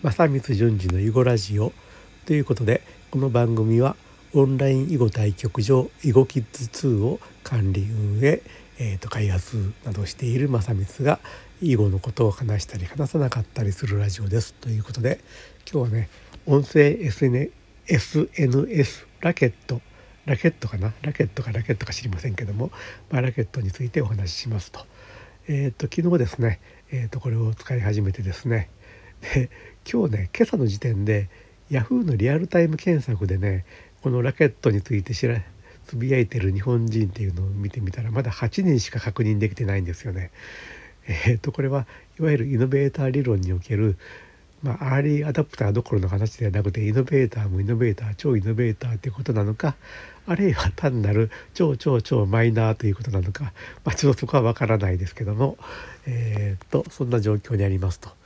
正光順次の囲碁ラジオということでこの番組はオンライン囲碁対局場囲碁キッズ2を管理運営、えー、と開発などしている正光が囲碁のことを話したり話さなかったりするラジオですということで今日はね音声 SN SNS ラケットラケットかな？ラケットかラケットか知りませんけども、まあ、ラケットについてお話ししますと。えっ、ー、と昨日ですね、えー、とこれを使い始めてですねで 今日ね今朝の時点で Yahoo のリアルタイム検索でねこのラケットについて知らつぶやいてる日本人っていうのを見てみたらまだ8人しか確認できてないんですよね。えー、とこれはいわゆるイノベーター理論におけるまあ、アーリーアダプターどころの話ではなくてイノベーターもイノベーター超イノベーターっていうことなのかあるいは単なる超超超マイナーということなのか、まあ、ちょっとそこはわからないですけども、えー、っとそんな状況にありますと。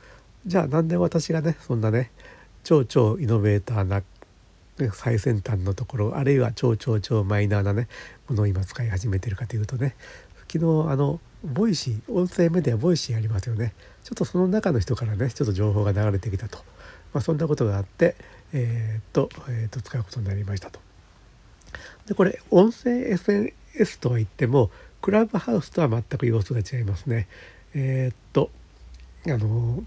じゃあなんで私がねそんなね超超イノベーターな最先端のところあるいは超超超マイナーなねものを今使い始めてるかというとね昨日あの Voicy音声メディア Voicy ありますよねちょっとその中の人からねちょっと情報が流れてきたと、まあ、そんなことがあってえー、っと,、えー、っと使うことになりましたと。でこれ音声 SNS とは言ってもクラブハウスとは全く様子が違いますね。えー、っとあの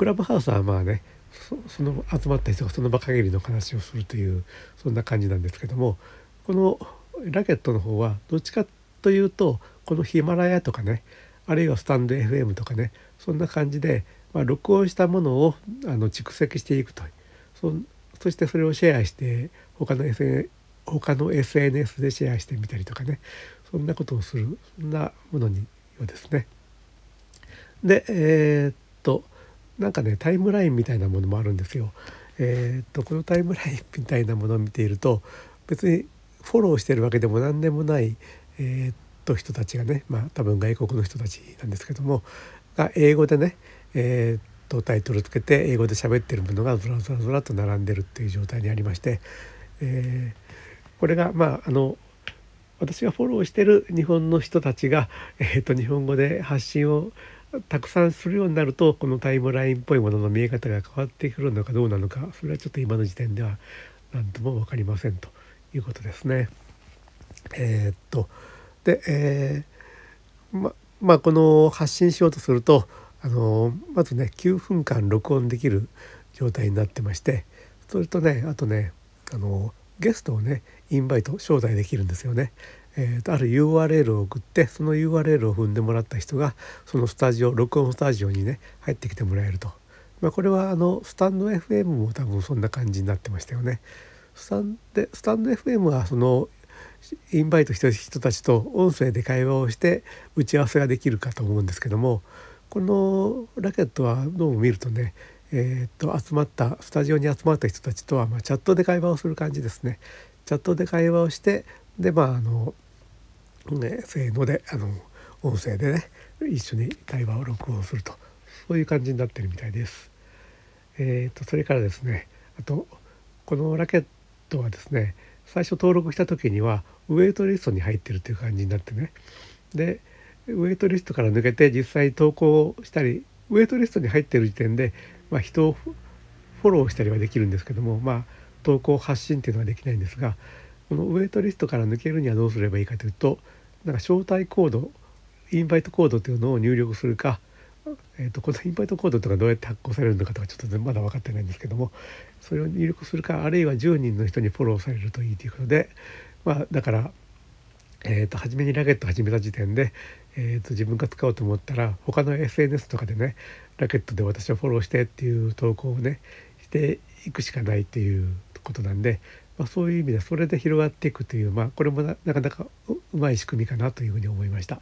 クラブハウスはまあねその集まった人がその場限りの話をするというそんな感じなんですけどもこのラケットの方はどっちかというとこのヒマラヤとかねあるいはスタンド FM とかねそんな感じで、まあ、録音したものをあの蓄積していくとそそしてそれをシェアして他の SN 他の SNS でシェアしてみたりとかねそんなことをするそんなものにようですね。でえー、っとなんかねタイムラインみたいなものもあるんですよ。えー、っとこのタイムラインみたいなものを見ていると別にフォローしてるわけでも何でもない、えー、っと人たちがねまあ多分外国の人たちなんですけどもが英語でね、えー、っとタイトルつけて英語で喋ってるものがずらずらずらと並んでるっていう状態にありまして、えー、これがまああの私がフォローしてる日本の人たちが、えー、と日本語で発信をたくさんするようになるとこのタイムラインっぽいものの見え方が変わってくるのかどうなのかそれはちょっと今の時点では何とも分かりませんということですね。えー、っとで、えー、ままあこの発信しようとするとあのまずね9分間録音できる状態になってましてそれとねあとねあのゲストをねインバイト招待できるんですよね。えーと、ある URL を送ってその URL を踏んでもらった人がそのスタジオ録音スタジオにね入ってきてもらえると、まあ、これはあのスタンド FM も多分そんな感じになってましたよね。スタンでスタンド FM はそのインバイトした人たちと音声で会話をして打ち合わせができるかと思うんですけどもこのラケットはどうも見るとねえー、っと集まったスタジオに集まった人たちとは、まあ、チャットで会話をする感じですね。チャットで会話をしてでまああの、ね、せーのであの音声でね一緒に対話を録音するとそういう感じになってるみたいです。えーと、とそれからですねあとこのラケットはですね最初登録した時にはウェイトリストに入ってるっていう感じになってねでウェイトリストから抜けて実際投稿したりウェイトリストに入ってる時点で、まあ、人をフォローしたりはできるんですけどもまあ投稿発信っていうのはできないんですがこのウェイトリストから抜けるにはどうすればいいかというとなんか招待コードインバイトコードというのを入力するかえーと、このインバイトコードとかどうやって発行されるのかとかちょっとまだ分かってないんですけどもそれを入力するかあるいは10人の人にフォローされるといいということで、まあ、だから、えーと、初めにラケット始めた時点で、えーと、自分が使おうと思ったら他の SNS とかでねラケットで私をフォローしてっていう投稿をねしていくしかないっていうことなんで、まあ、そういう意味でそれで広がっていくという、まあ、これもなかなかうまい仕組みかなというふうに思いました。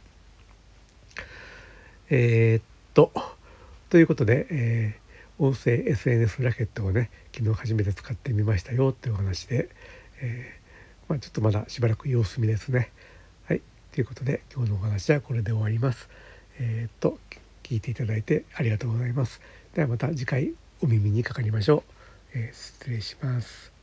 えー、とということで、えー、音声 SNS ラケットをね昨日初めて使ってみましたよっていうお話で、えー、まあ、ちょっとまだしばらく様子見ですね。ということで今日のお話はこれで終わります。えっ、と聞いていただいてありがとうございます。ではまた次回お耳にかかりましょう。え失礼します。